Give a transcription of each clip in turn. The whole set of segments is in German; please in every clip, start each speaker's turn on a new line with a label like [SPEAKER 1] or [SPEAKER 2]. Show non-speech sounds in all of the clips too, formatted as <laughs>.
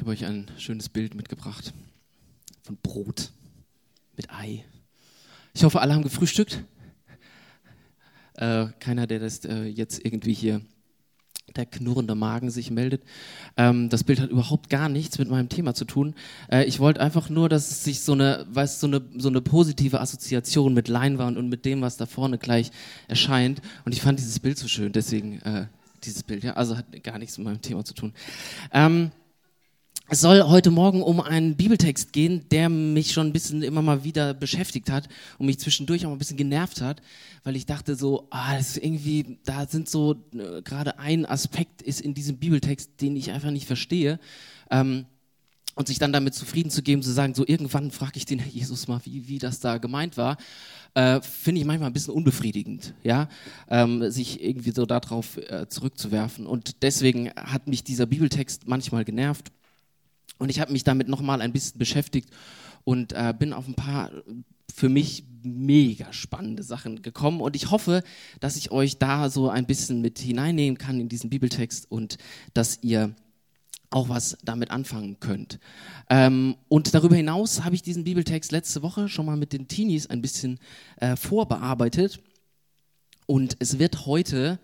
[SPEAKER 1] Ich habe euch ein schönes Bild mitgebracht von Brot mit Ei. Ich hoffe, alle haben gefrühstückt. Äh, keiner, der das äh, jetzt irgendwie hier der knurrende Magen sich meldet. Ähm, das Bild hat überhaupt gar nichts mit meinem Thema zu tun. Äh, ich wollte einfach nur, dass es sich so eine, weißt, so eine, so eine positive Assoziation mit Leinwand und mit dem, was da vorne gleich erscheint. Und ich fand dieses Bild so schön, deswegen äh, dieses Bild, ja. Also hat gar nichts mit meinem Thema zu tun. Ähm, es soll heute Morgen um einen Bibeltext gehen, der mich schon ein bisschen immer mal wieder beschäftigt hat und mich zwischendurch auch ein bisschen genervt hat, weil ich dachte so, ah, das ist irgendwie, da sind so, äh, gerade ein Aspekt ist in diesem Bibeltext, den ich einfach nicht verstehe. Ähm, und sich dann damit zufrieden zu geben, zu sagen, so irgendwann frage ich den Herr Jesus mal, wie, wie das da gemeint war, äh, finde ich manchmal ein bisschen unbefriedigend, ja, ähm, sich irgendwie so darauf äh, zurückzuwerfen. Und deswegen hat mich dieser Bibeltext manchmal genervt und ich habe mich damit nochmal ein bisschen beschäftigt und äh, bin auf ein paar für mich mega spannende Sachen gekommen. Und ich hoffe, dass ich euch da so ein bisschen mit hineinnehmen kann in diesen Bibeltext und dass ihr auch was damit anfangen könnt. Ähm, und darüber hinaus habe ich diesen Bibeltext letzte Woche schon mal mit den Teenies ein bisschen äh, vorbearbeitet. Und es wird heute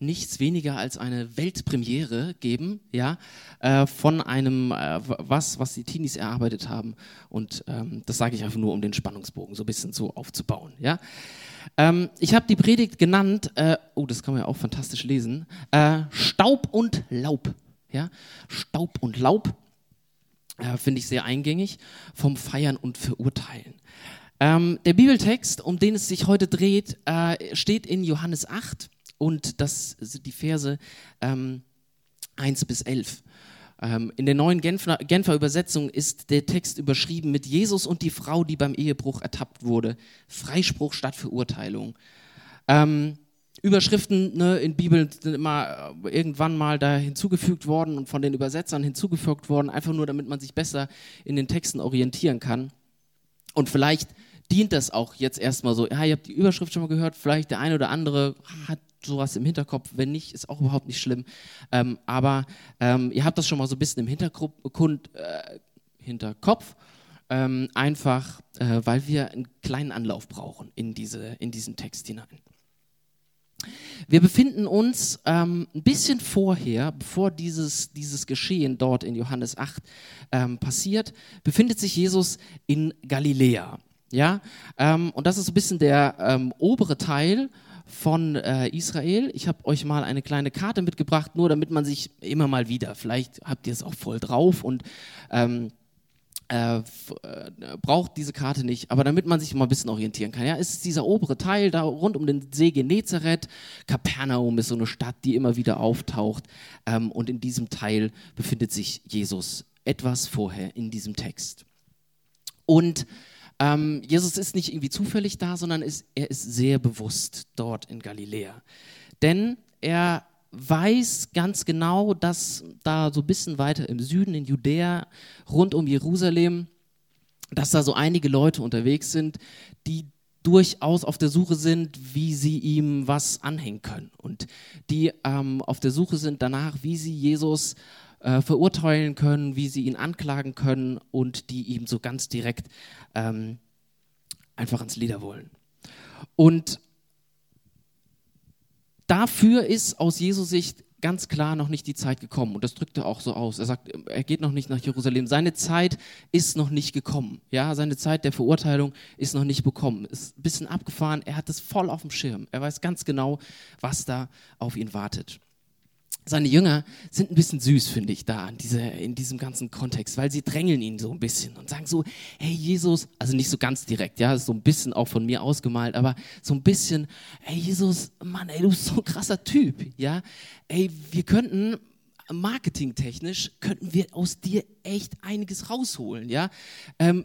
[SPEAKER 1] nichts weniger als eine Weltpremiere geben, ja, äh, von einem, äh, was, was die Teenies erarbeitet haben. Und ähm, das sage ich einfach nur, um den Spannungsbogen so ein bisschen so aufzubauen, ja. Ähm, ich habe die Predigt genannt, äh, oh, das kann man ja auch fantastisch lesen, äh, Staub und Laub, ja, Staub und Laub. Äh, finde ich sehr eingängig, vom Feiern und Verurteilen. Ähm, der Bibeltext, um den es sich heute dreht, äh, steht in Johannes 8 und das sind die Verse ähm, 1 bis 11. Ähm, in der neuen Genfer, Genfer Übersetzung ist der Text überschrieben mit Jesus und die Frau, die beim Ehebruch ertappt wurde. Freispruch statt Verurteilung. Ähm, Überschriften ne, in Bibeln sind immer äh, irgendwann mal da hinzugefügt worden und von den Übersetzern hinzugefügt worden, einfach nur damit man sich besser in den Texten orientieren kann. Und vielleicht dient das auch jetzt erstmal so, ja, ihr habt die Überschrift schon mal gehört, vielleicht der eine oder andere hat sowas im Hinterkopf. Wenn nicht, ist auch überhaupt nicht schlimm. Ähm, aber ähm, ihr habt das schon mal so ein bisschen im Hintergrund, äh, Hinterkopf. Ähm, einfach, äh, weil wir einen kleinen Anlauf brauchen in, diese, in diesen Text hinein. Wir befinden uns ähm, ein bisschen vorher, bevor dieses, dieses Geschehen dort in Johannes 8 ähm, passiert, befindet sich Jesus in Galiläa. Ja? Ähm, und das ist ein bisschen der obere Teil von äh, Israel. Ich habe euch mal eine kleine Karte mitgebracht, nur damit man sich immer mal wieder, vielleicht habt ihr es auch voll drauf und ähm, äh, äh, braucht diese Karte nicht, aber damit man sich mal ein bisschen orientieren kann. Ja, ist dieser obere Teil da rund um den See Genezareth. Kapernaum ist so eine Stadt, die immer wieder auftaucht. Ähm, und in diesem Teil befindet sich Jesus etwas vorher in diesem Text. Und ähm, Jesus ist nicht irgendwie zufällig da, sondern ist, er ist sehr bewusst dort in Galiläa. Denn er weiß ganz genau, dass da so ein bisschen weiter im Süden, in Judäa, rund um Jerusalem, dass da so einige Leute unterwegs sind, die durchaus auf der Suche sind, wie sie ihm was anhängen können und die ähm, auf der Suche sind danach, wie sie Jesus äh, verurteilen können, wie sie ihn anklagen können und die ihm so ganz direkt ähm, einfach ans Leder wollen. Und dafür ist aus Jesus Sicht ganz klar noch nicht die Zeit gekommen. Und das drückt er auch so aus. Er sagt, er geht noch nicht nach Jerusalem. Seine Zeit ist noch nicht gekommen. Ja, seine Zeit der Verurteilung ist noch nicht bekommen. Ist ein bisschen abgefahren. Er hat es voll auf dem Schirm. Er weiß ganz genau, was da auf ihn wartet seine Jünger sind ein bisschen süß, finde ich, da in, diese, in diesem ganzen Kontext, weil sie drängeln ihn so ein bisschen und sagen so, hey Jesus, also nicht so ganz direkt, ja, so ein bisschen auch von mir ausgemalt, aber so ein bisschen, hey Jesus, Mann, ey, du bist so ein krasser Typ, ja, ey, wir könnten marketingtechnisch, könnten wir aus dir echt einiges rausholen, ja, ähm,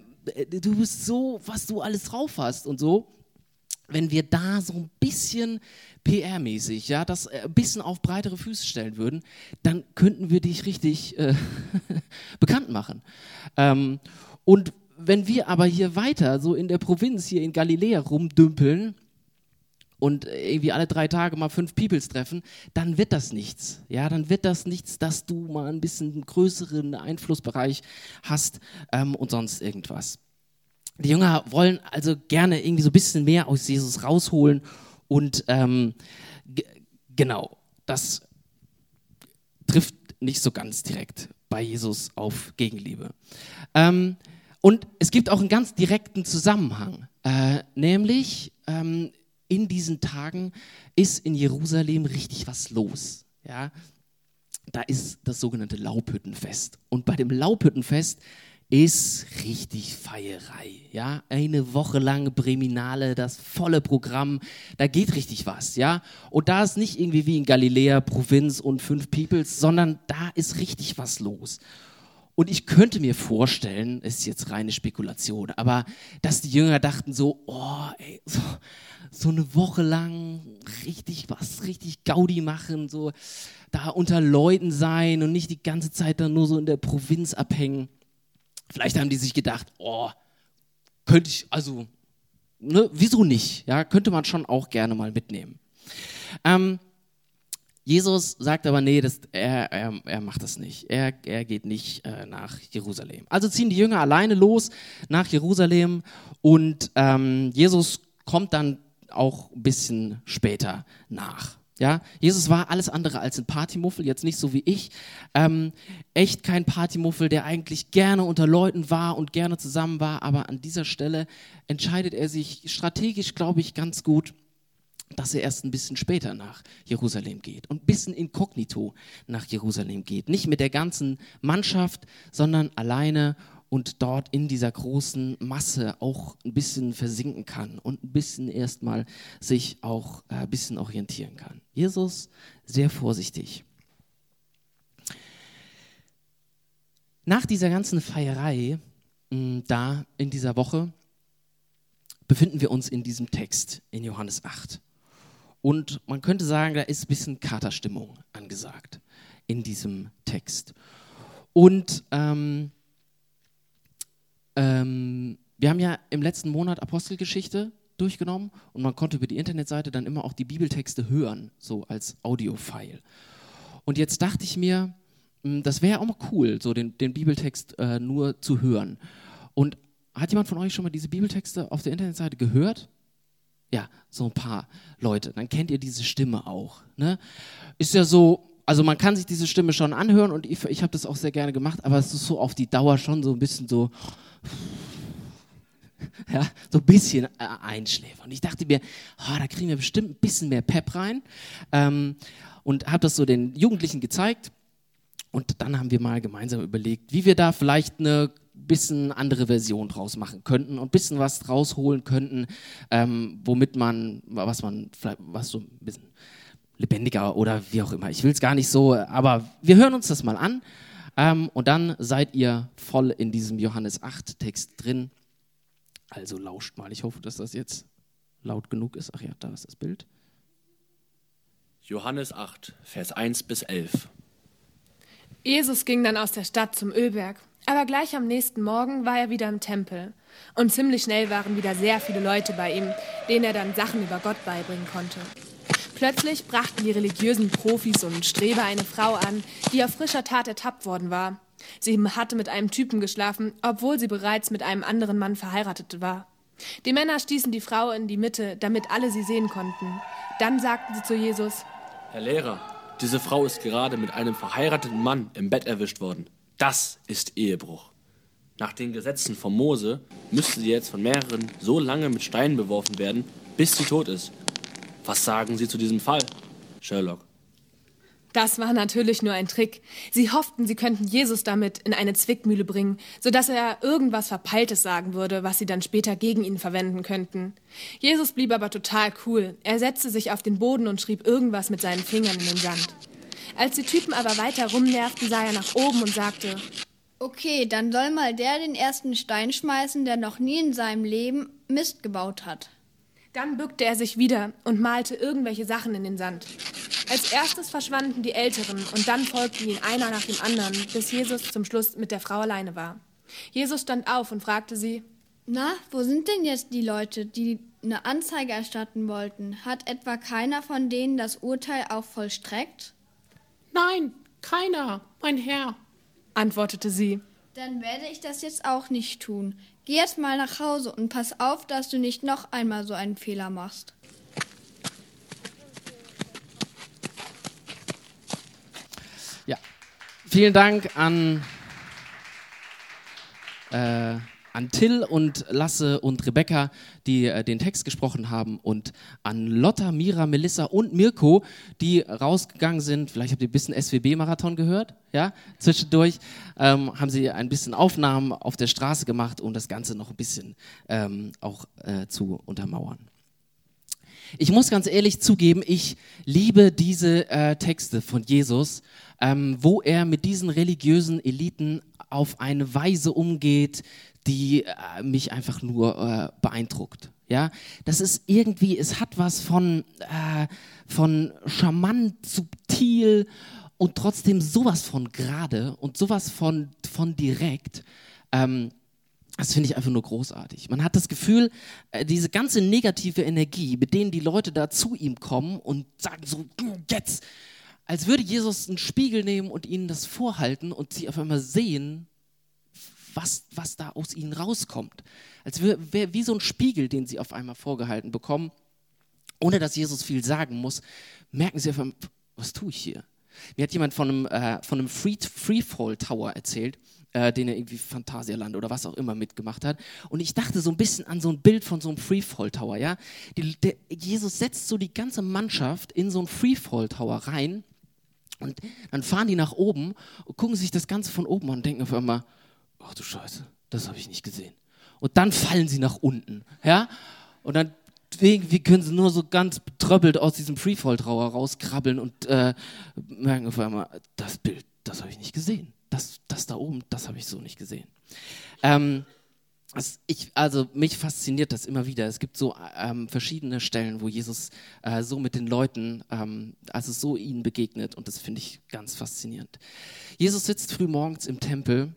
[SPEAKER 1] du bist so, was du alles drauf hast und so, wenn wir da so ein bisschen PR-mäßig, ja, das äh, ein bisschen auf breitere Füße stellen würden, dann könnten wir dich richtig äh, <laughs> bekannt machen. Ähm, und wenn wir aber hier weiter so in der Provinz, hier in Galiläa rumdümpeln und irgendwie alle drei Tage mal fünf Peoples treffen, dann wird das nichts. Ja, dann wird das nichts, dass du mal ein bisschen größeren Einflussbereich hast ähm, und sonst irgendwas. Die Jünger wollen also gerne irgendwie so ein bisschen mehr aus Jesus rausholen und ähm, genau, das trifft nicht so ganz direkt bei Jesus auf Gegenliebe. Ähm, und es gibt auch einen ganz direkten Zusammenhang, äh, nämlich ähm, in diesen Tagen ist in Jerusalem richtig was los. Ja? Da ist das sogenannte Laubhüttenfest. Und bei dem Laubhüttenfest ist richtig Feierei. Ja, eine Woche lang Breminale, das volle Programm, da geht richtig was. Ja, und da ist nicht irgendwie wie in Galiläa, Provinz und fünf Peoples, sondern da ist richtig was los. Und ich könnte mir vorstellen, ist jetzt reine Spekulation, aber dass die Jünger dachten so, oh, ey, so, so eine Woche lang richtig was, richtig Gaudi machen, so da unter Leuten sein und nicht die ganze Zeit dann nur so in der Provinz abhängen. Vielleicht haben die sich gedacht, oh, könnte ich, also, ne, wieso nicht? Ja, könnte man schon auch gerne mal mitnehmen. Ähm, Jesus sagt aber, nee, das, er, er, er macht das nicht. Er, er geht nicht äh, nach Jerusalem. Also ziehen die Jünger alleine los nach Jerusalem und ähm, Jesus kommt dann auch ein bisschen später nach. Ja, Jesus war alles andere als ein Partymuffel, jetzt nicht so wie ich. Ähm, echt kein Partymuffel, der eigentlich gerne unter Leuten war und gerne zusammen war, aber an dieser Stelle entscheidet er sich strategisch, glaube ich, ganz gut dass er erst ein bisschen später nach Jerusalem geht und ein bisschen inkognito nach Jerusalem geht. Nicht mit der ganzen Mannschaft, sondern alleine und dort in dieser großen Masse auch ein bisschen versinken kann und ein bisschen erstmal sich auch äh, ein bisschen orientieren kann. Jesus sehr vorsichtig. Nach dieser ganzen Feierei mh, da in dieser Woche befinden wir uns in diesem Text in Johannes 8. Und man könnte sagen, da ist ein bisschen Katerstimmung angesagt in diesem Text. Und ähm, ähm, wir haben ja im letzten Monat Apostelgeschichte durchgenommen und man konnte über die Internetseite dann immer auch die Bibeltexte hören, so als Audiofile. Und jetzt dachte ich mir, hm, das wäre auch mal cool, so den, den Bibeltext äh, nur zu hören. Und hat jemand von euch schon mal diese Bibeltexte auf der Internetseite gehört? Ja, so ein paar Leute. Dann kennt ihr diese Stimme auch. Ne? Ist ja so, also man kann sich diese Stimme schon anhören und ich, ich habe das auch sehr gerne gemacht, aber es ist so auf die Dauer schon so ein bisschen so, <laughs> ja, so ein bisschen äh, einschläfern. Und ich dachte mir, oh, da kriegen wir bestimmt ein bisschen mehr Pep rein ähm, und habe das so den Jugendlichen gezeigt. Und dann haben wir mal gemeinsam überlegt, wie wir da vielleicht eine bisschen andere Version draus machen könnten und bisschen was rausholen könnten, ähm, womit man, was man, was so ein bisschen lebendiger oder wie auch immer. Ich will es gar nicht so, aber wir hören uns das mal an ähm, und dann seid ihr voll in diesem Johannes 8 Text drin. Also lauscht mal. Ich hoffe, dass das jetzt laut genug ist. Ach ja, da ist das Bild.
[SPEAKER 2] Johannes 8, Vers 1 bis 11.
[SPEAKER 3] Jesus ging dann aus der Stadt zum Ölberg. Aber gleich am nächsten Morgen war er wieder im Tempel. Und ziemlich schnell waren wieder sehr viele Leute bei ihm, denen er dann Sachen über Gott beibringen konnte. Plötzlich brachten die religiösen Profis und Streber eine Frau an, die auf frischer Tat ertappt worden war. Sie hatte mit einem Typen geschlafen, obwohl sie bereits mit einem anderen Mann verheiratet war. Die Männer stießen die Frau in die Mitte, damit alle sie sehen konnten. Dann sagten sie zu Jesus,
[SPEAKER 2] Herr Lehrer, diese Frau ist gerade mit einem verheirateten Mann im Bett erwischt worden. Das ist Ehebruch. Nach den Gesetzen von Mose müsste sie jetzt von mehreren so lange mit Steinen beworfen werden, bis sie tot ist. Was sagen Sie zu diesem Fall, Sherlock?
[SPEAKER 3] Das war natürlich nur ein Trick. Sie hofften, sie könnten Jesus damit in eine Zwickmühle bringen, sodass er irgendwas Verpeiltes sagen würde, was sie dann später gegen ihn verwenden könnten. Jesus blieb aber total cool. Er setzte sich auf den Boden und schrieb irgendwas mit seinen Fingern in den Sand. Als die Typen aber weiter rumnervten, sah er nach oben und sagte,
[SPEAKER 4] Okay, dann soll mal der den ersten Stein schmeißen, der noch nie in seinem Leben Mist gebaut hat.
[SPEAKER 3] Dann bückte er sich wieder und malte irgendwelche Sachen in den Sand. Als erstes verschwanden die Älteren und dann folgten ihnen einer nach dem anderen, bis Jesus zum Schluss mit der Frau alleine war. Jesus stand auf und fragte sie,
[SPEAKER 4] Na, wo sind denn jetzt die Leute, die eine Anzeige erstatten wollten, hat etwa keiner von denen das Urteil auch vollstreckt?
[SPEAKER 5] Nein, keiner, mein Herr,
[SPEAKER 3] antwortete sie.
[SPEAKER 4] Dann werde ich das jetzt auch nicht tun. Geh jetzt mal nach Hause und pass auf, dass du nicht noch einmal so einen Fehler machst.
[SPEAKER 1] Ja, vielen Dank an, äh, an Till und Lasse und Rebecca, die äh, den Text gesprochen haben, und an Lotta, Mira, Melissa und Mirko, die rausgegangen sind. Vielleicht habt ihr ein bisschen SWB-Marathon gehört, ja? Zwischendurch ähm, haben sie ein bisschen Aufnahmen auf der Straße gemacht, um das Ganze noch ein bisschen ähm, auch äh, zu untermauern. Ich muss ganz ehrlich zugeben, ich liebe diese äh, Texte von Jesus, ähm, wo er mit diesen religiösen Eliten auf eine Weise umgeht, die äh, mich einfach nur äh, beeindruckt. Ja, das ist irgendwie, es hat was von, äh, von charmant, subtil und trotzdem sowas von gerade und sowas von, von direkt. Ähm, das finde ich einfach nur großartig. Man hat das Gefühl, äh, diese ganze negative Energie, mit denen die Leute da zu ihm kommen und sagen so, jetzt, als würde Jesus einen Spiegel nehmen und ihnen das vorhalten und sie auf einmal sehen, was, was da aus ihnen rauskommt. Als wäre wie so ein Spiegel, den sie auf einmal vorgehalten bekommen, ohne dass Jesus viel sagen muss, merken sie auf einmal, was tue ich hier? Mir hat jemand von einem, äh, von einem Free, Freefall Tower erzählt, äh, den er irgendwie Phantasialand oder was auch immer mitgemacht hat. Und ich dachte so ein bisschen an so ein Bild von so einem Freefall Tower. Ja? Die, der, Jesus setzt so die ganze Mannschaft in so einen Freefall Tower rein und dann fahren die nach oben und gucken sich das Ganze von oben an und denken auf einmal, ach du Scheiße, das habe ich nicht gesehen. Und dann fallen sie nach unten. Ja? Und dann irgendwie können sie nur so ganz betröppelt aus diesem Freefall-Trauer rauskrabbeln und äh, merken auf einmal, das Bild, das habe ich nicht gesehen. Das, das da oben, das habe ich so nicht gesehen. Ähm, also, ich, also mich fasziniert das immer wieder. Es gibt so ähm, verschiedene Stellen, wo Jesus äh, so mit den Leuten, ähm, also so ihnen begegnet und das finde ich ganz faszinierend. Jesus sitzt früh morgens im Tempel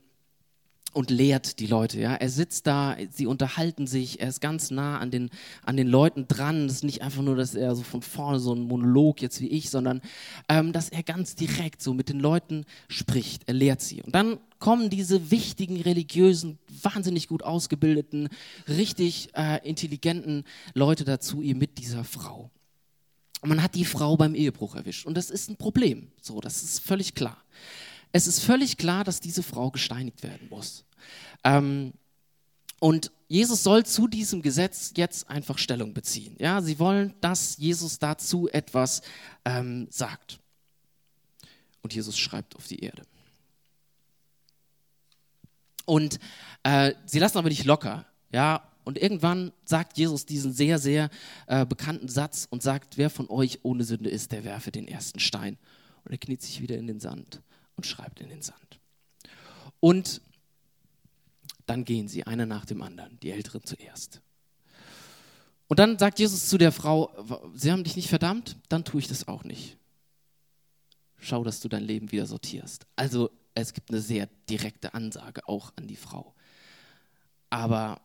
[SPEAKER 1] und lehrt die Leute. Ja? Er sitzt da, sie unterhalten sich, er ist ganz nah an den, an den Leuten dran. Es ist nicht einfach nur, dass er so von vorne so ein Monolog jetzt wie ich, sondern ähm, dass er ganz direkt so mit den Leuten spricht. Er lehrt sie. Und dann kommen diese wichtigen, religiösen, wahnsinnig gut ausgebildeten, richtig äh, intelligenten Leute dazu, ihr mit dieser Frau. Und man hat die Frau beim Ehebruch erwischt. Und das ist ein Problem. So, das ist völlig klar. Es ist völlig klar, dass diese Frau gesteinigt werden muss. Ähm, und Jesus soll zu diesem Gesetz jetzt einfach Stellung beziehen. Ja, sie wollen, dass Jesus dazu etwas ähm, sagt. Und Jesus schreibt auf die Erde. Und äh, sie lassen aber nicht locker. Ja, und irgendwann sagt Jesus diesen sehr, sehr äh, bekannten Satz und sagt, wer von euch ohne Sünde ist, der werfe den ersten Stein. Und er kniet sich wieder in den Sand und schreibt in den Sand. Und dann gehen sie, einer nach dem anderen, die Älteren zuerst. Und dann sagt Jesus zu der Frau, sie haben dich nicht verdammt, dann tue ich das auch nicht. Schau, dass du dein Leben wieder sortierst. Also es gibt eine sehr direkte Ansage auch an die Frau. Aber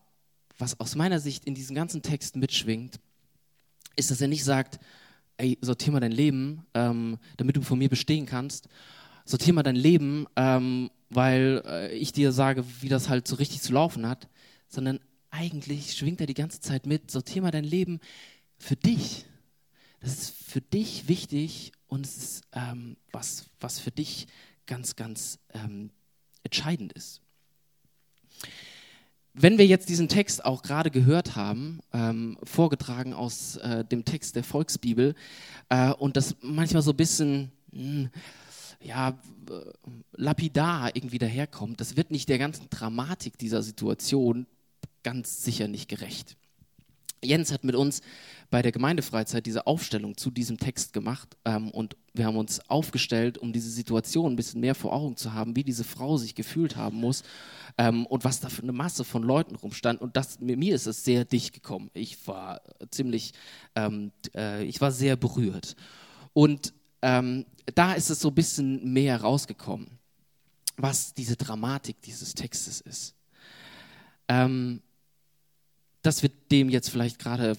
[SPEAKER 1] was aus meiner Sicht in diesem ganzen Text mitschwingt, ist, dass er nicht sagt, ey, sortier mal dein Leben, ähm, damit du vor mir bestehen kannst, sortier mal dein Leben, ähm, weil äh, ich dir sage, wie das halt so richtig zu laufen hat, sondern eigentlich schwingt er die ganze Zeit mit, sortier mal dein Leben für dich. Das ist für dich wichtig und es ist ähm, was, was für dich ganz, ganz ähm, entscheidend ist. Wenn wir jetzt diesen Text auch gerade gehört haben, ähm, vorgetragen aus äh, dem Text der Volksbibel, äh, und das manchmal so ein bisschen, mh, hm, ja, äh, lapidar irgendwie daherkommt, das wird nicht der ganzen Dramatik dieser Situation ganz sicher nicht gerecht. Jens hat mit uns bei der Gemeindefreizeit diese Aufstellung zu diesem Text gemacht ähm, und wir haben uns aufgestellt, um diese Situation ein bisschen mehr vor Augen zu haben, wie diese Frau sich gefühlt haben muss ähm, und was da für eine Masse von Leuten rumstand. Und das, mir ist es sehr dicht gekommen. Ich war ziemlich, ähm, äh, ich war sehr berührt. Und ähm, da ist es so ein bisschen mehr rausgekommen, was diese Dramatik dieses Textes ist. Ähm, das wird dem jetzt vielleicht gerade,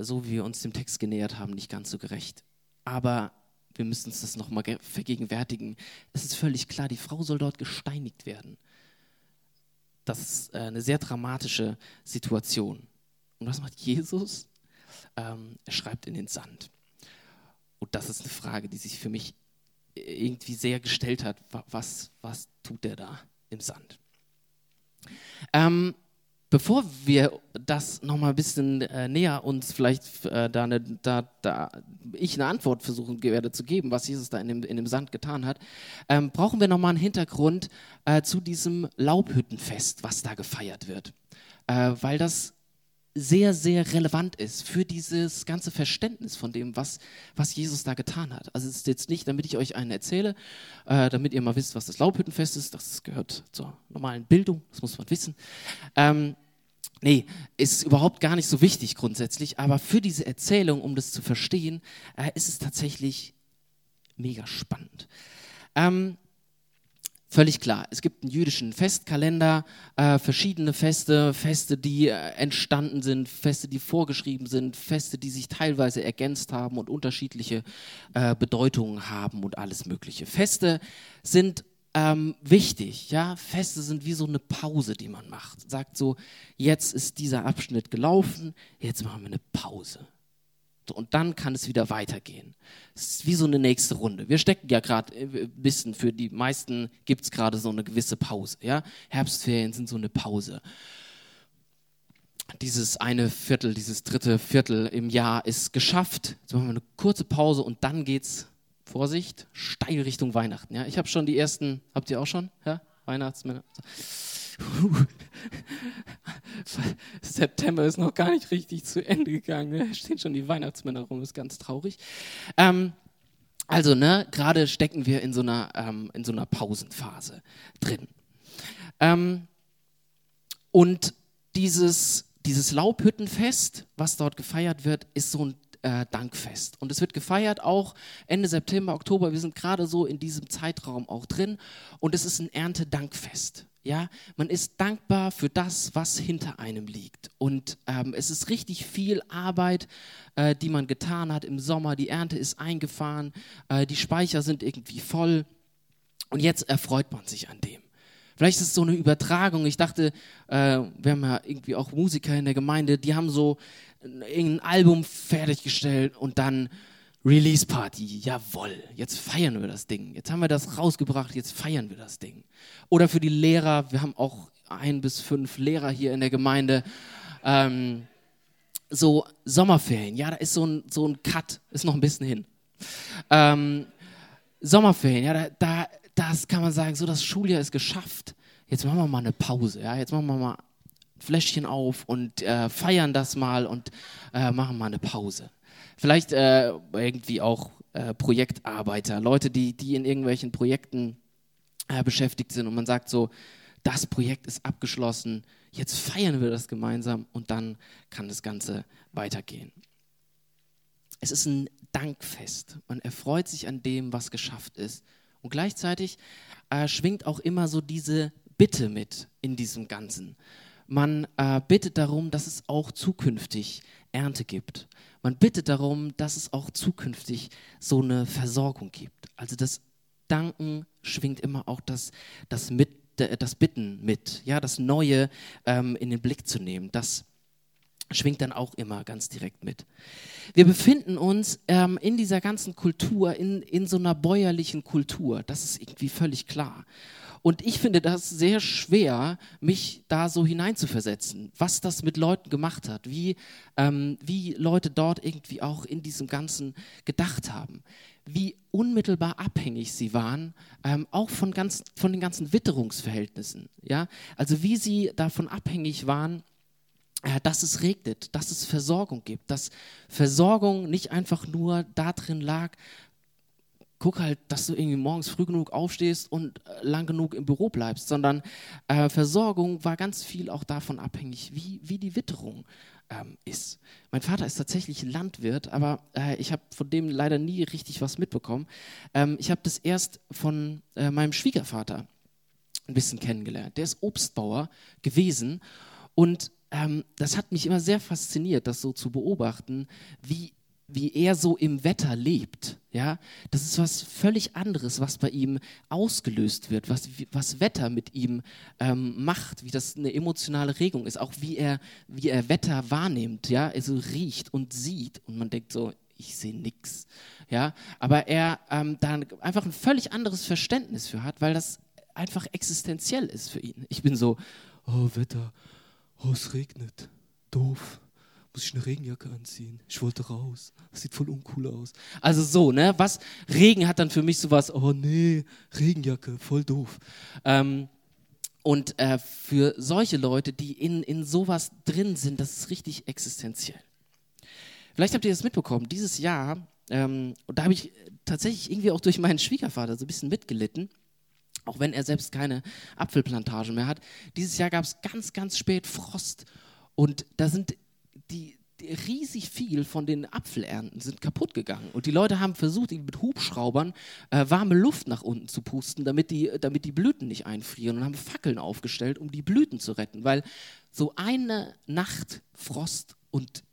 [SPEAKER 1] so wie wir uns dem Text genähert haben, nicht ganz so gerecht. Aber wir müssen uns das nochmal vergegenwärtigen. Es ist völlig klar, die Frau soll dort gesteinigt werden. Das ist äh, eine sehr dramatische Situation. Und was macht Jesus? Ähm, er schreibt in den Sand. Und das ist eine Frage, die sich für mich irgendwie sehr gestellt hat. Was, was tut der da im Sand? Ähm, bevor wir das nochmal ein bisschen äh, näher uns vielleicht äh, da, eine, da, da, ich eine Antwort versuchen werde zu geben, was Jesus da in dem, in dem Sand getan hat, ähm, brauchen wir nochmal einen Hintergrund äh, zu diesem Laubhüttenfest, was da gefeiert wird. Äh, weil das sehr, sehr relevant ist für dieses ganze Verständnis von dem, was, was Jesus da getan hat. Also es ist jetzt nicht, damit ich euch einen erzähle, äh, damit ihr mal wisst, was das Laubhüttenfest ist. Das gehört zur normalen Bildung, das muss man wissen. Ähm, nee, ist überhaupt gar nicht so wichtig grundsätzlich, aber für diese Erzählung, um das zu verstehen, äh, ist es tatsächlich mega spannend. Ähm, Völlig klar. Es gibt einen jüdischen Festkalender, äh, verschiedene Feste, Feste, die äh, entstanden sind, Feste, die vorgeschrieben sind, Feste, die sich teilweise ergänzt haben und unterschiedliche äh, Bedeutungen haben und alles Mögliche. Feste sind ähm, wichtig, ja. Feste sind wie so eine Pause, die man macht. Sagt so, jetzt ist dieser Abschnitt gelaufen, jetzt machen wir eine Pause und dann kann es wieder weitergehen. Es ist wie so eine nächste Runde. Wir stecken ja gerade ein äh, bisschen, für die meisten gibt es gerade so eine gewisse Pause. Ja? Herbstferien sind so eine Pause. Dieses eine Viertel, dieses dritte Viertel im Jahr ist geschafft. Jetzt machen wir eine kurze Pause und dann geht's, Vorsicht, steil Richtung Weihnachten. Ja? Ich habe schon die ersten, habt ihr auch schon? Ja? Weihnachtsmänner. <laughs> September ist noch gar nicht richtig zu Ende gegangen. Da ne? stehen schon die Weihnachtsmänner rum, ist ganz traurig. Ähm, also, ne, gerade stecken wir in so einer, ähm, in so einer Pausenphase drin. Ähm, und dieses, dieses Laubhüttenfest, was dort gefeiert wird, ist so ein äh, Dankfest. Und es wird gefeiert auch Ende September, Oktober. Wir sind gerade so in diesem Zeitraum auch drin. Und es ist ein Erntedankfest. Ja, man ist dankbar für das, was hinter einem liegt. Und ähm, es ist richtig viel Arbeit, äh, die man getan hat im Sommer. Die Ernte ist eingefahren, äh, die Speicher sind irgendwie voll. Und jetzt erfreut man sich an dem. Vielleicht ist es so eine Übertragung. Ich dachte, äh, wir haben ja irgendwie auch Musiker in der Gemeinde, die haben so ein Album fertiggestellt und dann Release Party, jawoll, jetzt feiern wir das Ding. Jetzt haben wir das rausgebracht, jetzt feiern wir das Ding. Oder für die Lehrer, wir haben auch ein bis fünf Lehrer hier in der Gemeinde. Ähm, so Sommerferien, ja, da ist so ein, so ein Cut, ist noch ein bisschen hin. Ähm, Sommerferien, ja, da, da, das kann man sagen, so das Schuljahr ist geschafft. Jetzt machen wir mal eine Pause, ja, jetzt machen wir mal Fläschchen auf und äh, feiern das mal und äh, machen mal eine Pause. Vielleicht äh, irgendwie auch äh, Projektarbeiter, Leute, die, die in irgendwelchen Projekten äh, beschäftigt sind und man sagt so, das Projekt ist abgeschlossen, jetzt feiern wir das gemeinsam und dann kann das Ganze weitergehen. Es ist ein Dankfest. Man erfreut sich an dem, was geschafft ist. Und gleichzeitig äh, schwingt auch immer so diese Bitte mit in diesem Ganzen. Man äh, bittet darum, dass es auch zukünftig Ernte gibt. Man bittet darum, dass es auch zukünftig so eine Versorgung gibt. Also das Danken schwingt immer auch das, das, mit, das Bitten mit, ja, das Neue ähm, in den Blick zu nehmen. Das schwingt dann auch immer ganz direkt mit. Wir befinden uns ähm, in dieser ganzen Kultur, in, in so einer bäuerlichen Kultur. Das ist irgendwie völlig klar. Und ich finde das sehr schwer, mich da so hineinzuversetzen, was das mit Leuten gemacht hat, wie, ähm, wie Leute dort irgendwie auch in diesem Ganzen gedacht haben, wie unmittelbar abhängig sie waren, ähm, auch von, ganz, von den ganzen Witterungsverhältnissen. Ja? Also wie sie davon abhängig waren, äh, dass es regnet, dass es Versorgung gibt, dass Versorgung nicht einfach nur darin lag, guck halt, dass du irgendwie morgens früh genug aufstehst und äh, lang genug im Büro bleibst, sondern äh, Versorgung war ganz viel auch davon abhängig, wie, wie die Witterung ähm, ist. Mein Vater ist tatsächlich Landwirt, aber äh, ich habe von dem leider nie richtig was mitbekommen. Ähm, ich habe das erst von äh, meinem Schwiegervater ein bisschen kennengelernt. Der ist Obstbauer gewesen und ähm, das hat mich immer sehr fasziniert, das so zu beobachten, wie, wie er so im Wetter lebt. Ja, das ist was völlig anderes, was bei ihm ausgelöst wird, was, was Wetter mit ihm ähm, macht, wie das eine emotionale Regung ist, auch wie er, wie er Wetter wahrnimmt, ja, also riecht und sieht und man denkt so, ich sehe nichts. Ja, aber er ähm, da einfach ein völlig anderes Verständnis für hat, weil das einfach existenziell ist für ihn. Ich bin so, oh Wetter, oh es regnet, doof, muss ich eine Regenjacke anziehen? Ich wollte raus. Das sieht voll uncool aus. Also so, ne? Was Regen hat dann für mich sowas, oh nee, Regenjacke, voll doof. Ähm, und äh, für solche Leute, die in, in sowas drin sind, das ist richtig existenziell. Vielleicht habt ihr das mitbekommen, dieses Jahr, ähm, und da habe ich tatsächlich irgendwie auch durch meinen Schwiegervater so ein bisschen mitgelitten, auch wenn er selbst keine Apfelplantagen mehr hat. Dieses Jahr gab es ganz, ganz spät Frost und da sind die, die, riesig viel von den Apfelernten sind kaputt gegangen. Und die Leute haben versucht, mit Hubschraubern äh, warme Luft nach unten zu pusten, damit die, damit die Blüten nicht einfrieren und haben Fackeln aufgestellt, um die Blüten zu retten. Weil so eine Nacht Frost und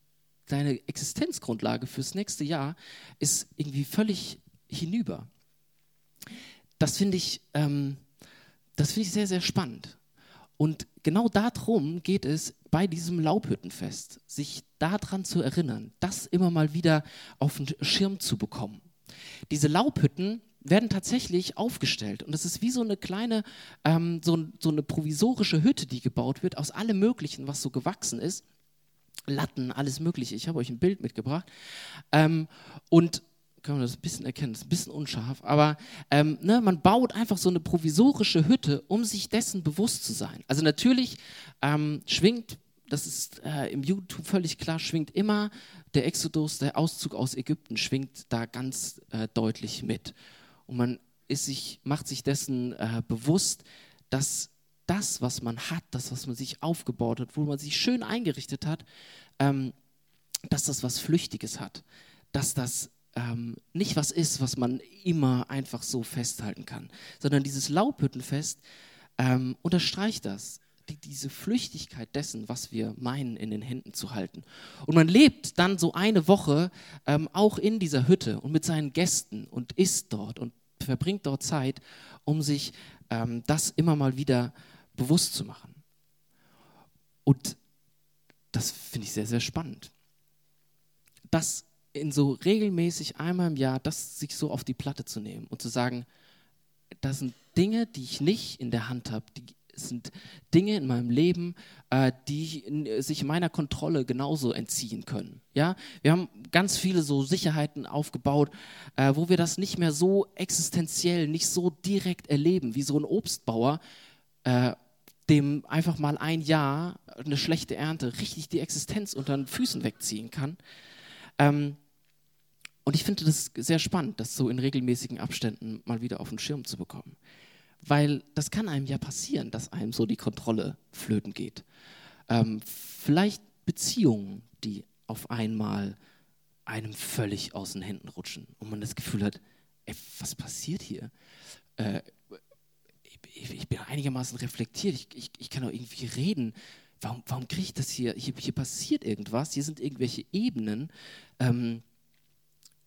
[SPEAKER 1] deine Existenzgrundlage fürs nächste Jahr ist irgendwie völlig hinüber. Das finde ich, ähm, das finde ich sehr, sehr spannend. Und genau darum geht es bei diesem Laubhüttenfest, sich daran zu erinnern, das immer mal wieder auf den Schirm zu bekommen. Diese Laubhütten werden tatsächlich aufgestellt und das ist wie so eine kleine, ähm, so, so eine provisorische Hütte, die gebaut wird aus allem Möglichen, was so gewachsen ist. Latten, alles Mögliche. Ich habe euch ein Bild mitgebracht. Ähm, und kann man das ein bisschen erkennen, das ist ein bisschen unscharf, aber ähm, ne, man baut einfach so eine provisorische Hütte, um sich dessen bewusst zu sein. Also natürlich ähm, schwingt, das ist äh, im Judentum völlig klar, schwingt immer der Exodus, der Auszug aus Ägypten, schwingt da ganz äh, deutlich mit. Und man ist sich, macht sich dessen äh, bewusst, dass das, was man hat, das, was man sich aufgebaut hat, wo man sich schön eingerichtet hat, ähm, dass das was Flüchtiges hat, dass das ähm, nicht was ist, was man immer einfach so festhalten kann, sondern dieses Laubhüttenfest ähm, unterstreicht das, die, diese Flüchtigkeit dessen, was wir meinen, in den Händen zu halten. Und man lebt dann so eine Woche ähm, auch in dieser Hütte und mit seinen Gästen und isst dort und verbringt dort Zeit, um sich ähm, das immer mal wieder bewusst zu machen. Und das finde ich sehr, sehr spannend. Das in so regelmäßig einmal im Jahr, das sich so auf die Platte zu nehmen und zu sagen, das sind Dinge, die ich nicht in der Hand habe, die sind Dinge in meinem Leben, äh, die sich meiner Kontrolle genauso entziehen können. Ja, wir haben ganz viele so Sicherheiten aufgebaut, äh, wo wir das nicht mehr so existenziell, nicht so direkt erleben, wie so ein Obstbauer, äh, dem einfach mal ein Jahr eine schlechte Ernte richtig die Existenz unter den Füßen wegziehen kann. Ähm, und ich finde das sehr spannend, das so in regelmäßigen Abständen mal wieder auf den Schirm zu bekommen. Weil das kann einem ja passieren, dass einem so die Kontrolle flöten geht. Ähm, vielleicht Beziehungen, die auf einmal einem völlig aus den Händen rutschen und man das Gefühl hat, ey, was passiert hier? Äh, ich, ich, bin einigermaßen reflektiert, ich, ich, ich kann auch irgendwie reden. Warum, warum kriege ich das hier? hier? hier? passiert irgendwas, hier sind irgendwelche Ebenen. Ähm,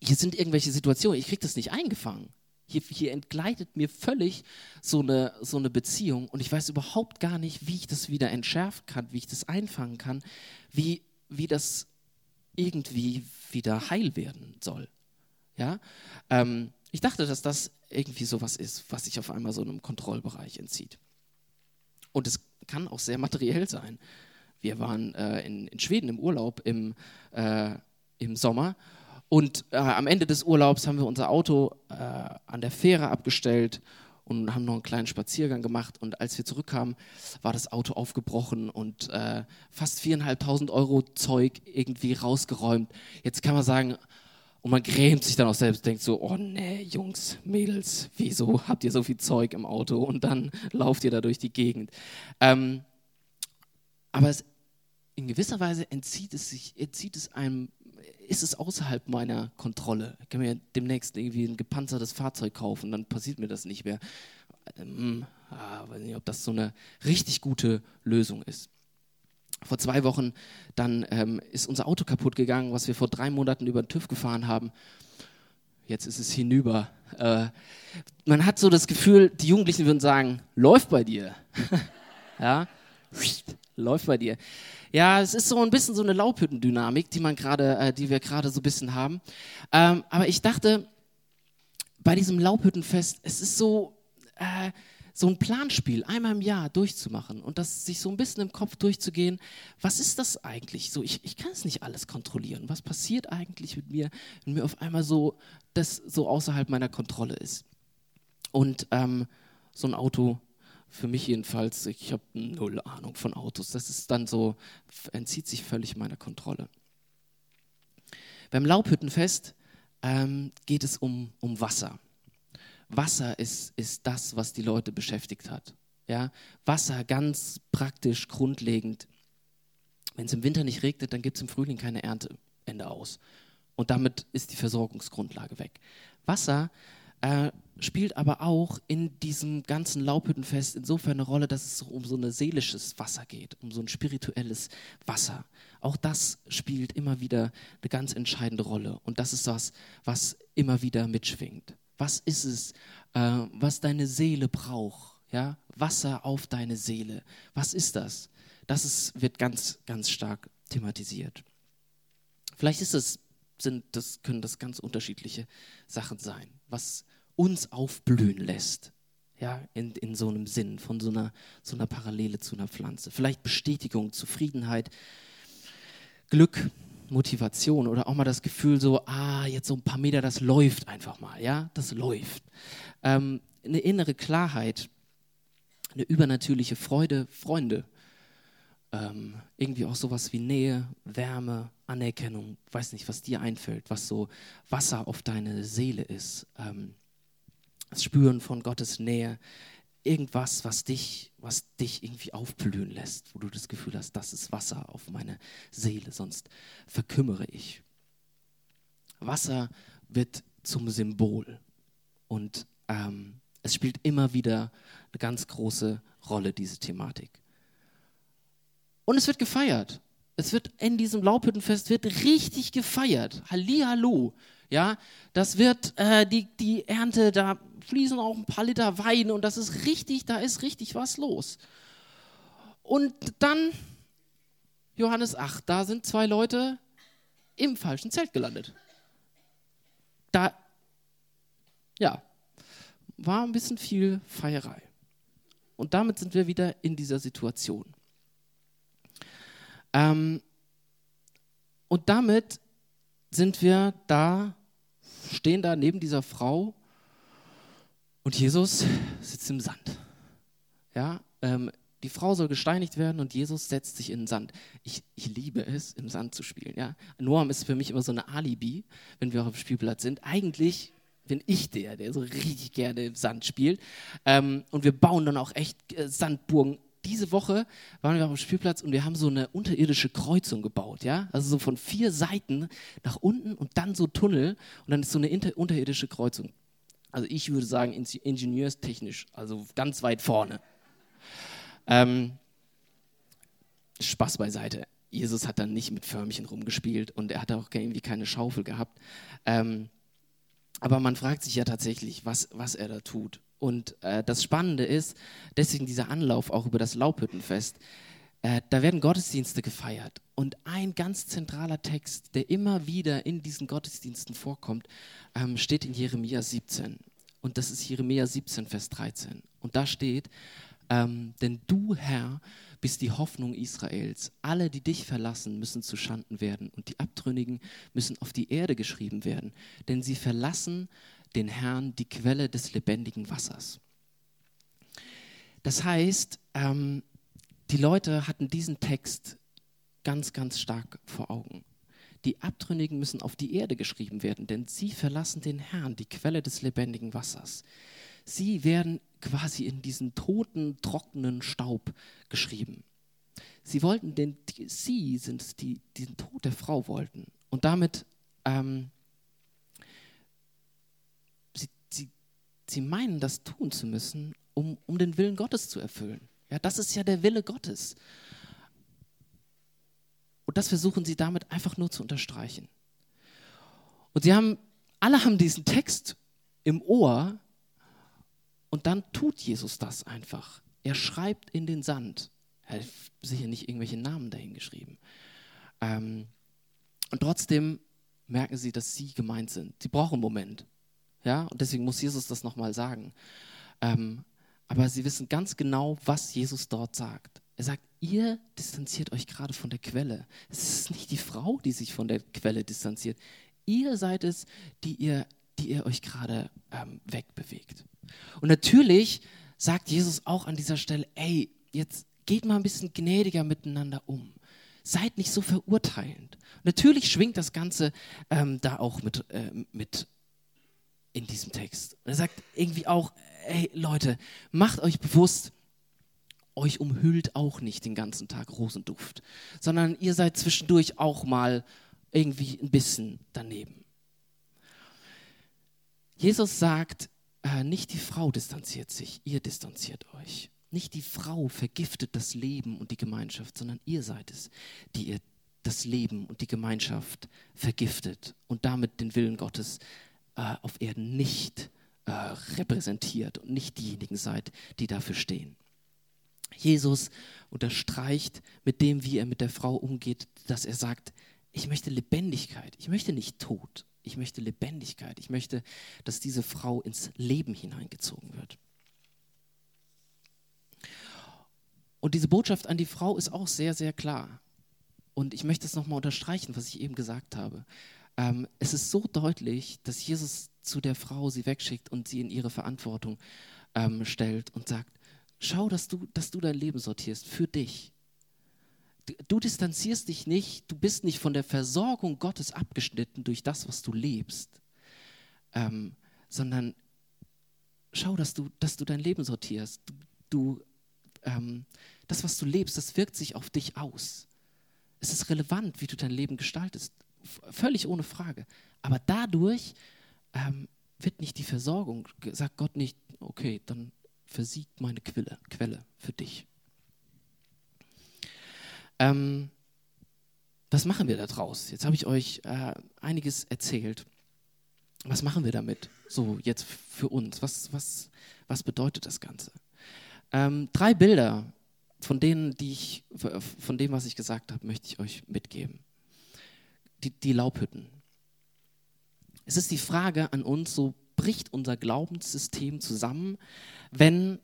[SPEAKER 1] hier sind irgendwelche Situationen, ich kriege das nicht eingefangen. Hier, hier, entgleitet mir völlig so eine, so eine Beziehung und ich weiß überhaupt gar nicht, wie ich das wieder entschärfen kann, wie ich das einfangen kann, wie, wie das irgendwie wieder heil werden soll. Ja? Ähm, ich dachte, dass das irgendwie sowas ist, was sich auf einmal so einem Kontrollbereich entzieht. Und es kann auch sehr materiell sein. Wir waren äh, in, in, Schweden im Urlaub im, äh, im Sommer und äh, am Ende des Urlaubs haben wir unser Auto äh, an der Fähre abgestellt und haben noch einen kleinen Spaziergang gemacht. Und als wir zurückkamen, war das Auto aufgebrochen und äh, fast viereinhalbtausend Euro Zeug irgendwie rausgeräumt. Jetzt kann man sagen, und man grämt sich dann auch selbst, denkt so, oh nee, Jungs, Mädels, wieso habt ihr so viel Zeug im Auto? Und dann <laughs> lauft ihr da durch die Gegend. Ähm, aber es, in gewisser Weise entzieht es sich, entzieht es einem ist es außerhalb meiner Kontrolle. Ich kann mir demnächst irgendwie ein gepanzertes Fahrzeug kaufen, dann passiert mir das nicht mehr. Ähm, ah, weiß nicht, ob das so eine richtig gute Lösung ist. vor zwei Wochen, dann ähm, ist unser Auto kaputt gegangen, was wir vor drei Monaten über den TÜV gefahren haben. Jetzt ist es hinüber. Äh, man hat so das Gefühl, die Jugendlichen würden sagen, läuft bei dir. <laughs> ja, läuft bei dir. Ja, es ist so ein bisschen so eine Laubhüttendynamik, die man gerade, äh, die wir gerade so ein bisschen haben. Ähm, aber ich dachte, bei diesem Laubhüttenfest, es ist so, äh, so ein Planspiel einmal im Jahr durchzumachen und das sich so ein bisschen im Kopf durchzugehen, was ist das eigentlich? So, ich, ich kann es nicht alles kontrollieren. Was passiert eigentlich mit mir, wenn mir auf einmal so das so außerhalb meiner Kontrolle ist? Und ähm, so ein Auto, für mich jedenfalls, ich habe null Ahnung von Autos. Das ist dann so, entzieht sich völlig meiner Kontrolle. Beim Laubhüttenfest ähm, geht es um, um Wasser. Wasser ist, ist das, was die Leute beschäftigt hat. Ja? Wasser ganz praktisch, grundlegend. Wenn es im Winter nicht regnet, dann gibt es im Frühling keine Ernte. Ende aus. Und damit ist die Versorgungsgrundlage weg. Wasser äh, spielt aber auch in diesem ganzen Laubhüttenfest insofern eine Rolle, dass es um so ein seelisches Wasser geht, um so ein spirituelles Wasser. Auch das spielt immer wieder eine ganz entscheidende Rolle. Und das ist das, was immer wieder mitschwingt. Was ist es, äh, was deine Seele braucht? Ja? Wasser auf deine Seele. Was ist das? Das ist, wird ganz, ganz stark thematisiert. Vielleicht ist es, sind, das können das ganz unterschiedliche Sachen sein, was uns aufblühen lässt. Ja, in, in so einem Sinn, von so einer, so einer Parallele zu einer Pflanze. Vielleicht Bestätigung, Zufriedenheit, Glück, Motivation oder auch mal das Gefühl so, ah, jetzt so ein paar Meter, das läuft einfach mal, ja, das läuft. Ähm, eine innere Klarheit, eine übernatürliche Freude, Freunde. Ähm, irgendwie auch sowas wie Nähe, Wärme, Anerkennung, weiß nicht, was dir einfällt, was so Wasser auf deine Seele ist. Ähm, das Spüren von Gottes Nähe, irgendwas, was dich, was dich irgendwie aufblühen lässt, wo du das Gefühl hast, das ist Wasser auf meine Seele, sonst verkümmere ich. Wasser wird zum Symbol und ähm, es spielt immer wieder eine ganz große Rolle, diese Thematik. Und es wird gefeiert. Es wird in diesem Laubhüttenfest wird richtig gefeiert. Hallihallo. Ja, das wird äh, die, die Ernte, da fließen auch ein paar Liter Wein und das ist richtig, da ist richtig was los. Und dann, Johannes 8, da sind zwei Leute im falschen Zelt gelandet. Da, ja, war ein bisschen viel Feierei. Und damit sind wir wieder in dieser Situation. Ähm, und damit sind wir da, stehen da neben dieser Frau und Jesus sitzt im Sand. Ja, ähm, die Frau soll gesteinigt werden und Jesus setzt sich in den Sand. Ich, ich liebe es, im Sand zu spielen. Ja? Noam ist für mich immer so eine Alibi, wenn wir auf dem Spielplatz sind. Eigentlich bin ich der, der so richtig gerne im Sand spielt. Ähm, und wir bauen dann auch echt äh, Sandburgen. Diese Woche waren wir auf dem Spielplatz und wir haben so eine unterirdische Kreuzung gebaut, ja, also so von vier Seiten nach unten und dann so Tunnel und dann ist so eine unterirdische Kreuzung. Also ich würde sagen, ingenieurstechnisch, also ganz weit vorne. Ähm, Spaß beiseite. Jesus hat dann nicht mit Förmchen rumgespielt und er hat auch irgendwie keine Schaufel gehabt. Ähm, aber man fragt sich ja tatsächlich, was, was er da tut. Und äh, das Spannende ist, deswegen dieser Anlauf auch über das Laubhüttenfest, äh, da werden Gottesdienste gefeiert. Und ein ganz zentraler Text, der immer wieder in diesen Gottesdiensten vorkommt, ähm, steht in Jeremia 17. Und das ist Jeremia 17, Vers 13. Und da steht, ähm, denn du, Herr, bist die Hoffnung Israels. Alle, die dich verlassen, müssen zu Schanden werden. Und die Abtrünnigen müssen auf die Erde geschrieben werden. Denn sie verlassen den Herrn, die Quelle des lebendigen Wassers. Das heißt, ähm, die Leute hatten diesen Text ganz, ganz stark vor Augen. Die Abtrünnigen müssen auf die Erde geschrieben werden, denn sie verlassen den Herrn, die Quelle des lebendigen Wassers. Sie werden quasi in diesen toten, trockenen Staub geschrieben. Sie wollten den, die, sie sind es, die diesen Tod der Frau wollten. Und damit, ähm, sie, sie, sie meinen, das tun zu müssen, um, um den Willen Gottes zu erfüllen. Ja, das ist ja der Wille Gottes. Und das versuchen sie damit einfach nur zu unterstreichen. Und sie haben, alle haben diesen Text im Ohr und dann tut Jesus das einfach. Er schreibt in den Sand. Er hat sicher nicht irgendwelche Namen dahin geschrieben. Ähm, und trotzdem merken sie, dass sie gemeint sind. Sie brauchen einen Moment. Ja, und deswegen muss Jesus das nochmal sagen. Ähm, aber sie wissen ganz genau, was Jesus dort sagt. Er sagt, ihr distanziert euch gerade von der Quelle. Es ist nicht die Frau, die sich von der Quelle distanziert. Ihr seid es, die ihr, die ihr euch gerade ähm, wegbewegt. Und natürlich sagt Jesus auch an dieser Stelle, ey, jetzt geht mal ein bisschen gnädiger miteinander um. Seid nicht so verurteilend. Natürlich schwingt das Ganze ähm, da auch mit, äh, mit in diesem Text. er sagt irgendwie auch, ey Leute, macht euch bewusst, euch umhüllt auch nicht den ganzen Tag Rosenduft, sondern ihr seid zwischendurch auch mal irgendwie ein bisschen daneben. Jesus sagt, äh, nicht die Frau distanziert sich, ihr distanziert euch. Nicht die Frau vergiftet das Leben und die Gemeinschaft, sondern ihr seid es, die ihr das Leben und die Gemeinschaft vergiftet und damit den Willen Gottes äh, auf Erden nicht äh, repräsentiert und nicht diejenigen seid, die dafür stehen. Jesus unterstreicht mit dem, wie er mit der Frau umgeht, dass er sagt, ich möchte Lebendigkeit, ich möchte nicht Tod, ich möchte Lebendigkeit, ich möchte, dass diese Frau ins Leben hineingezogen wird. Und diese Botschaft an die Frau ist auch sehr, sehr klar. Und ich möchte es nochmal unterstreichen, was ich eben gesagt habe. Ähm, es ist so deutlich, dass Jesus zu der Frau sie wegschickt und sie in ihre Verantwortung ähm, stellt und sagt, schau, dass du, dass du dein Leben sortierst für dich. Du, du distanzierst dich nicht, du bist nicht von der Versorgung Gottes abgeschnitten durch das, was du lebst, ähm, sondern schau, dass du, dass du dein Leben sortierst. Du, du ähm, das, was du lebst, das wirkt sich auf dich aus. Es ist relevant, wie du dein Leben gestaltest völlig ohne Frage. Aber dadurch ähm, wird nicht die Versorgung, sagt Gott nicht, okay, dann versiegt meine Quelle, Quelle für dich. Ähm, was machen wir da draus? Jetzt habe ich euch äh, einiges erzählt. Was machen wir damit? So, jetzt für uns. Was, was, was bedeutet das Ganze? Ähm, drei Bilder von denen, die ich, von dem, was ich gesagt habe, möchte ich euch mitgeben die, die Laubhütten. Es ist die Frage an uns, so bricht unser Glaubenssystem zusammen, wenn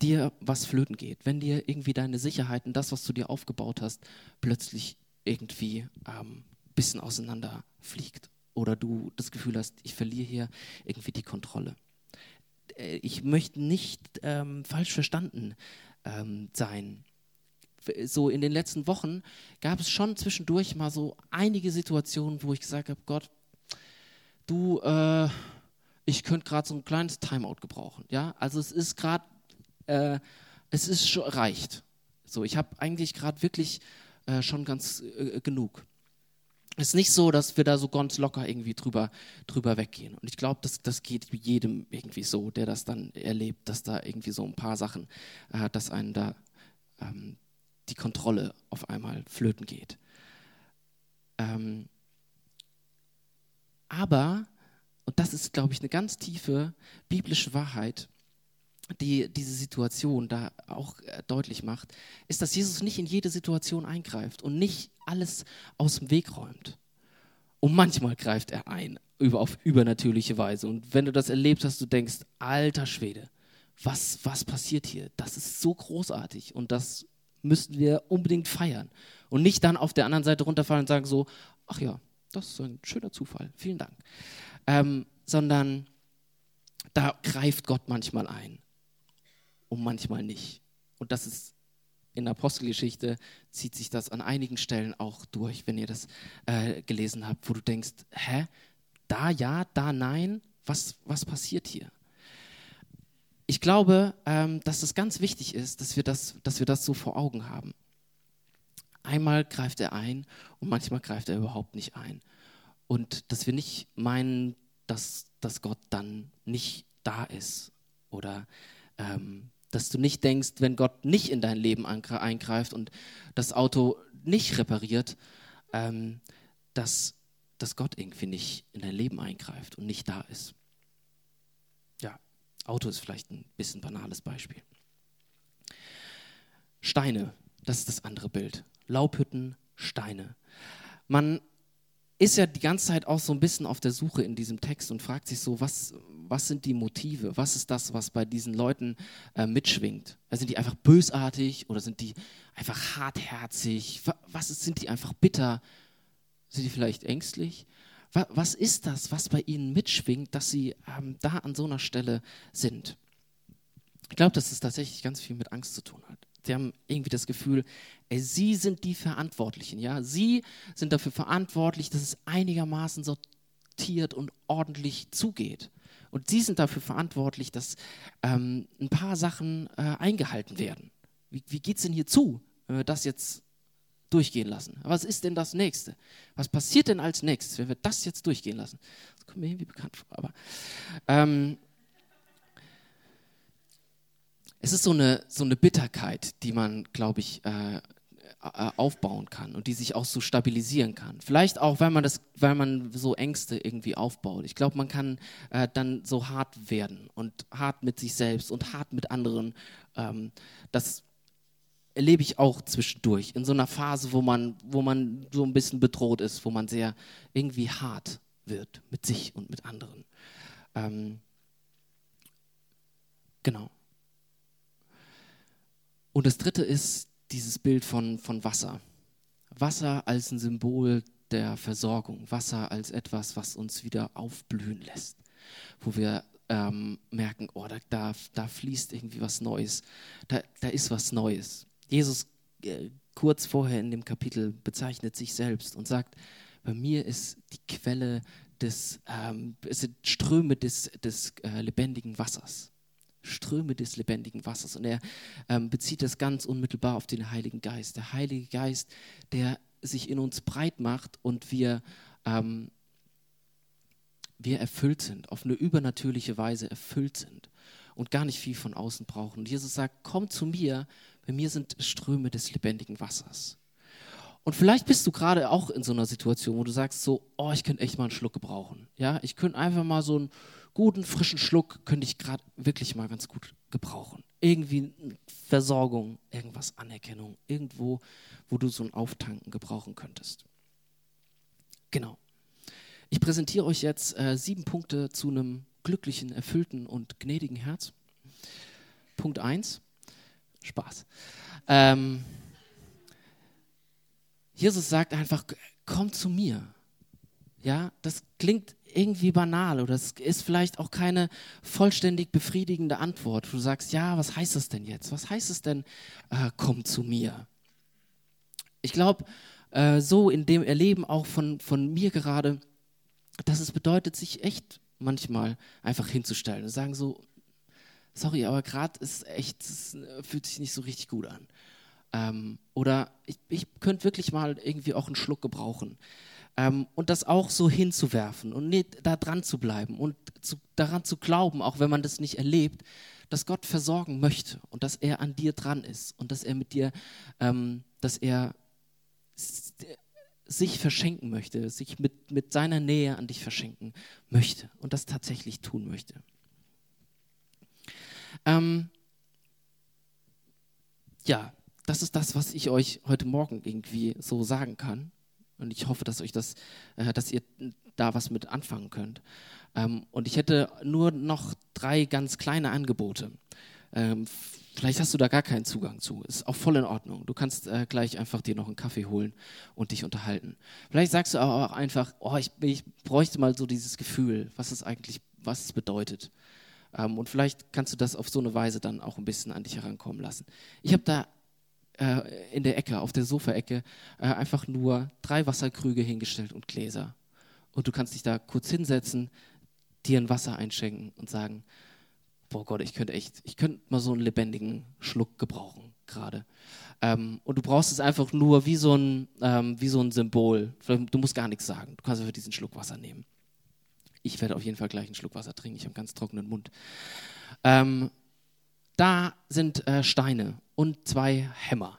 [SPEAKER 1] dir was flöten geht, wenn dir irgendwie deine Sicherheiten, das, was du dir aufgebaut hast, plötzlich irgendwie ein ähm, bisschen auseinander fliegt oder du das Gefühl hast, ich verliere hier irgendwie die Kontrolle. Äh, ich möchte nicht ähm, falsch verstanden ähm, sein so in den letzten Wochen gab es schon zwischendurch mal so einige Situationen, wo ich gesagt habe, Gott, du, äh, ich könnte gerade so ein kleines Timeout gebrauchen. Ja, also es ist gerade, äh, es ist schon reicht. So, ich habe eigentlich gerade wirklich äh, schon ganz äh, genug. Es ist nicht so, dass wir da so ganz locker irgendwie drüber, drüber weggehen. Und ich glaube, das, das geht jedem irgendwie so, der das dann erlebt, dass da irgendwie so ein paar Sachen, äh, dass einen da ähm, die Kontrolle auf einmal flöten geht. Ähm, aber, und das ist, glaube ich, eine ganz tiefe biblische Wahrheit, die diese Situation da auch äh, deutlich macht, ist, dass Jesus nicht in jede Situation eingreift und nicht alles aus dem Weg räumt. Und manchmal greift er ein, über, auf übernatürliche Weise. Und wenn du das erlebt hast, du denkst, alter Schwede, was, was passiert hier? Das ist so großartig und das müssten wir unbedingt feiern. Und nicht dann auf der anderen Seite runterfallen und sagen so, ach ja, das ist ein schöner Zufall, vielen Dank. Ähm, sondern da greift Gott manchmal ein und manchmal nicht. Und das ist in der Apostelgeschichte, zieht sich das an einigen Stellen auch durch, wenn ihr das äh, gelesen habt, wo du denkst, hä, da ja, da nein, was, was passiert hier? Ich glaube, ähm, dass es ganz wichtig ist, dass wir das, dass wir das so vor Augen haben. Einmal greift er ein und manchmal greift er überhaupt nicht ein. Und dass wir nicht meinen, dass, dass Gott dann nicht da ist. Oder ähm, dass du nicht denkst, wenn Gott nicht in dein Leben eingreift und das Auto nicht repariert, ähm, dass, dass Gott irgendwie nicht in dein Leben eingreift und nicht da ist. Auto ist vielleicht ein bisschen banales Beispiel. Steine, das ist das andere Bild. Laubhütten, Steine. Man ist ja die ganze Zeit auch so ein bisschen auf der Suche in diesem Text und fragt sich so, was, was sind die Motive? Was ist das, was bei diesen Leuten äh, mitschwingt? Also sind die einfach bösartig oder sind die einfach hartherzig? Was ist, sind die einfach bitter? Sind die vielleicht ängstlich? Was, ist das, was bei ihnen mitschwingt, dass sie ähm, da an so einer Stelle sind? Ich glaube, dass es tatsächlich ganz viel mit Angst zu tun hat. Sie haben irgendwie das Gefühl, ey, sie sind die Verantwortlichen, ja. Sie sind dafür verantwortlich, dass es einigermaßen sortiert und ordentlich zugeht. Und sie sind dafür verantwortlich, dass ähm, ein paar Sachen äh, eingehalten werden. Wie, wie geht es denn hier zu, wenn wir das jetzt durchgehen lassen? Was ist denn das Nächste? Was passiert denn als nächstes, wenn wir das jetzt durchgehen lassen? Das kommt mir irgendwie bekannt vor. Aber ähm, es ist so eine, so eine Bitterkeit, die man, glaube ich, äh, äh, aufbauen kann und die sich auch so stabilisieren kann. Vielleicht auch, weil man das, weil man so Ängste irgendwie aufbaut. Ich glaube, man kann äh, dann so hart werden und hart mit sich selbst und hart mit anderen. Ähm, das erlebe ich auch zwischendurch in so einer Phase, wo man, wo man so ein bisschen bedroht ist, wo man sehr irgendwie hart wird mit sich und mit anderen. Ähm, genau. Und das dritte ist dieses Bild von, von Wasser. Wasser als ein Symbol der Versorgung, Wasser als etwas, was uns wieder aufblühen lässt, wo wir ähm, merken, oh, da, da, da, fließt irgendwie was Neues, da, da ist was Neues. Jesus äh, kurz vorher in dem Kapitel bezeichnet sich selbst und sagt, bei mir ist die Quelle des, ähm, es sind Ströme des, des äh, lebendigen Wassers. Ströme des lebendigen Wassers. Und er ähm, bezieht das ganz unmittelbar auf den Heiligen Geist. Der Heilige Geist, der sich in uns breit macht und wir, ähm, wir erfüllt sind, auf eine übernatürliche Weise erfüllt sind und gar nicht viel von außen brauchen. Und Jesus sagt, komm zu mir, bei mir sind Ströme des lebendigen Wassers. Und vielleicht bist du gerade auch in so einer Situation, wo du sagst so, oh, ich könnte echt mal einen Schluck gebrauchen. Ja, ich könnte einfach mal so einen guten, frischen Schluck könnte ich gerade wirklich mal ganz gut gebrauchen. Irgendwie Versorgung, irgendwas Anerkennung, irgendwo, wo du so ein Auftanken gebrauchen könntest. Genau. Ich präsentiere euch jetzt äh, sieben Punkte zu einem glücklichen, erfüllten und gnädigen Herz. Punkt 1. Spaß. Ähm, Jesus sagt einfach, komm zu mir. Ja, das klingt irgendwie banal oder es ist vielleicht auch keine vollständig befriedigende Antwort. Du sagst, ja, was heißt das denn jetzt? Was heißt es denn, äh, komm zu mir? Ich glaube, äh, so in dem Erleben auch von, von mir gerade, dass es bedeutet, sich echt manchmal einfach hinzustellen und sagen so, sorry, aber gerade ist echt, es fühlt sich nicht so richtig gut an. Ähm, oder ich, ich könnte wirklich mal irgendwie auch einen Schluck gebrauchen. Ähm, und das auch so hinzuwerfen und nicht da dran zu bleiben und zu, daran zu glauben, auch wenn man das nicht erlebt, dass Gott versorgen möchte und dass er an dir dran ist und dass er mit dir, ähm, dass er sich verschenken möchte, sich mit, mit seiner Nähe an dich verschenken möchte und das tatsächlich tun möchte. Ähm, ja, das ist das, was ich euch heute Morgen irgendwie so sagen kann. Und ich hoffe, dass euch das, äh, dass ihr da was mit anfangen könnt. Ähm, und ich hätte nur noch drei ganz kleine Angebote. Ähm, vielleicht hast du da gar keinen Zugang zu. Ist auch voll in Ordnung. Du kannst äh, gleich einfach dir noch einen Kaffee holen und dich unterhalten. Vielleicht sagst du auch einfach, oh, ich, ich bräuchte mal so dieses Gefühl, was es eigentlich, was es bedeutet. Ähm, und vielleicht kannst du das auf so eine Weise dann auch ein bisschen an dich herankommen lassen. Ich habe da äh, in der Ecke, auf der Sofaecke, äh, einfach nur drei Wasserkrüge hingestellt und Gläser. Und du kannst dich da kurz hinsetzen, dir ein Wasser einschenken und sagen, boah Gott, ich könnte echt, ich könnte mal so einen lebendigen Schluck gebrauchen gerade. Ähm, und du brauchst es einfach nur wie so ein, ähm, wie so ein Symbol. Du musst gar nichts sagen. Du kannst einfach diesen Schluck Wasser nehmen. Ich werde auf jeden Fall gleich einen Schluck Wasser trinken. Ich habe einen ganz trockenen Mund. Ähm, da sind äh, Steine und zwei Hämmer.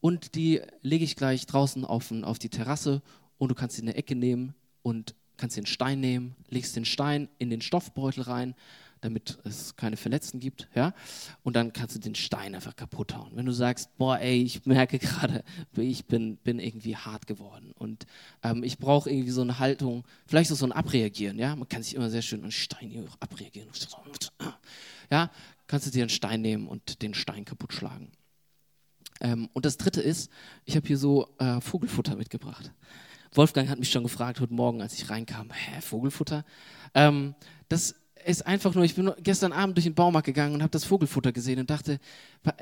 [SPEAKER 1] und die lege ich gleich draußen auf, auf die Terrasse und du kannst sie in der Ecke nehmen und kannst den Stein nehmen, legst den Stein in den Stoffbeutel rein, damit es keine Verletzten gibt, ja, und dann kannst du den Stein einfach kaputt hauen. Wenn du sagst, boah, ey, ich merke gerade, ich bin, bin irgendwie hart geworden und ähm, ich brauche irgendwie so eine Haltung, vielleicht so ein Abreagieren, ja, man kann sich immer sehr schön an Stein hier abreagieren, ja, kannst du dir einen Stein nehmen und den Stein kaputt schlagen. Ähm, und das Dritte ist, ich habe hier so äh, Vogelfutter mitgebracht. Wolfgang hat mich schon gefragt heute Morgen, als ich reinkam, hä, Vogelfutter? Ähm, das ist einfach nur, ich bin gestern Abend durch den Baumarkt gegangen und habe das Vogelfutter gesehen und dachte,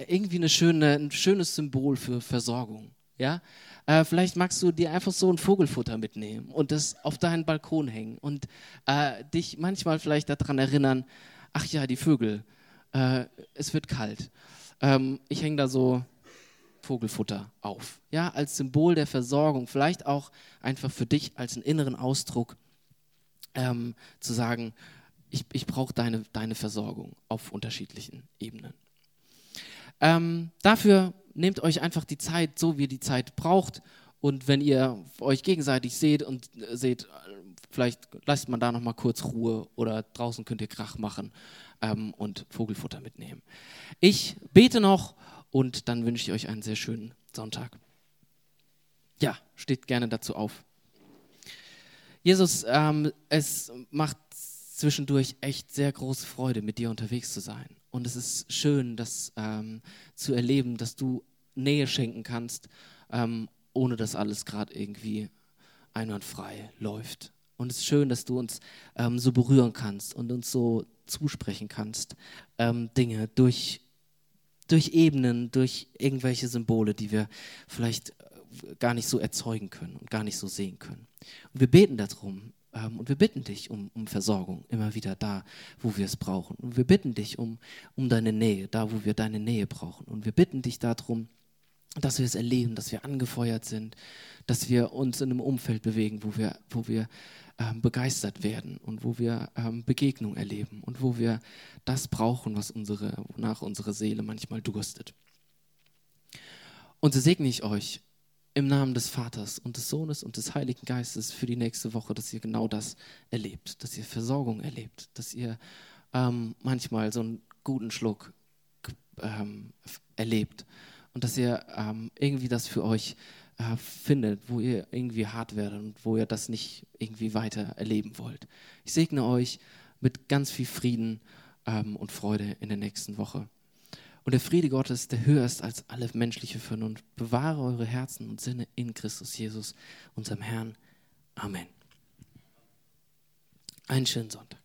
[SPEAKER 1] irgendwie eine schöne, ein schönes Symbol für Versorgung. Ja? Äh, vielleicht magst du dir einfach so ein Vogelfutter mitnehmen und das auf deinen Balkon hängen und äh, dich manchmal vielleicht daran erinnern, ach ja, die Vögel, äh, es wird kalt. Ähm, ich hänge da so Vogelfutter auf. Ja, als Symbol der Versorgung, vielleicht auch einfach für dich als einen inneren Ausdruck ähm, zu sagen, ich, ich brauche deine, deine Versorgung auf unterschiedlichen Ebenen. Ähm, dafür nehmt euch einfach die Zeit, so wie ihr die Zeit braucht. Und wenn ihr euch gegenseitig seht und äh, seht, vielleicht lasst man da noch mal kurz Ruhe oder draußen könnt ihr Krach machen ähm, und Vogelfutter mitnehmen. Ich bete noch und dann wünsche ich euch einen sehr schönen Sonntag. Ja, steht gerne dazu auf. Jesus, ähm, es macht zwischendurch echt sehr große Freude, mit dir unterwegs zu sein. Und es ist schön, das ähm, zu erleben, dass du Nähe schenken kannst, ähm, ohne dass alles gerade irgendwie einwandfrei läuft. Und es ist schön, dass du uns ähm, so berühren kannst und uns so zusprechen kannst, ähm, Dinge durch durch Ebenen, durch irgendwelche Symbole, die wir vielleicht äh, gar nicht so erzeugen können und gar nicht so sehen können. Und wir beten darum und wir bitten dich um, um Versorgung immer wieder da, wo wir es brauchen. Und wir bitten dich um, um deine Nähe, da, wo wir deine Nähe brauchen. Und wir bitten dich darum, dass wir es erleben, dass wir angefeuert sind, dass wir uns in einem Umfeld bewegen, wo wir, wo wir ähm, begeistert werden und wo wir ähm, Begegnung erleben und wo wir das brauchen, was unsere, wonach unsere Seele manchmal durstet. Und so segne ich euch im Namen des Vaters und des Sohnes und des Heiligen Geistes für die nächste Woche, dass ihr genau das erlebt, dass ihr Versorgung erlebt, dass ihr ähm, manchmal so einen guten Schluck ähm, erlebt und dass ihr ähm, irgendwie das für euch äh, findet, wo ihr irgendwie hart werdet und wo ihr das nicht irgendwie weiter erleben wollt. Ich segne euch mit ganz viel Frieden ähm, und Freude in der nächsten Woche. Und der Friede Gottes, der höher ist als alle menschliche Vernunft, bewahre eure Herzen und Sinne in Christus Jesus, unserem Herrn. Amen. Einen schönen Sonntag.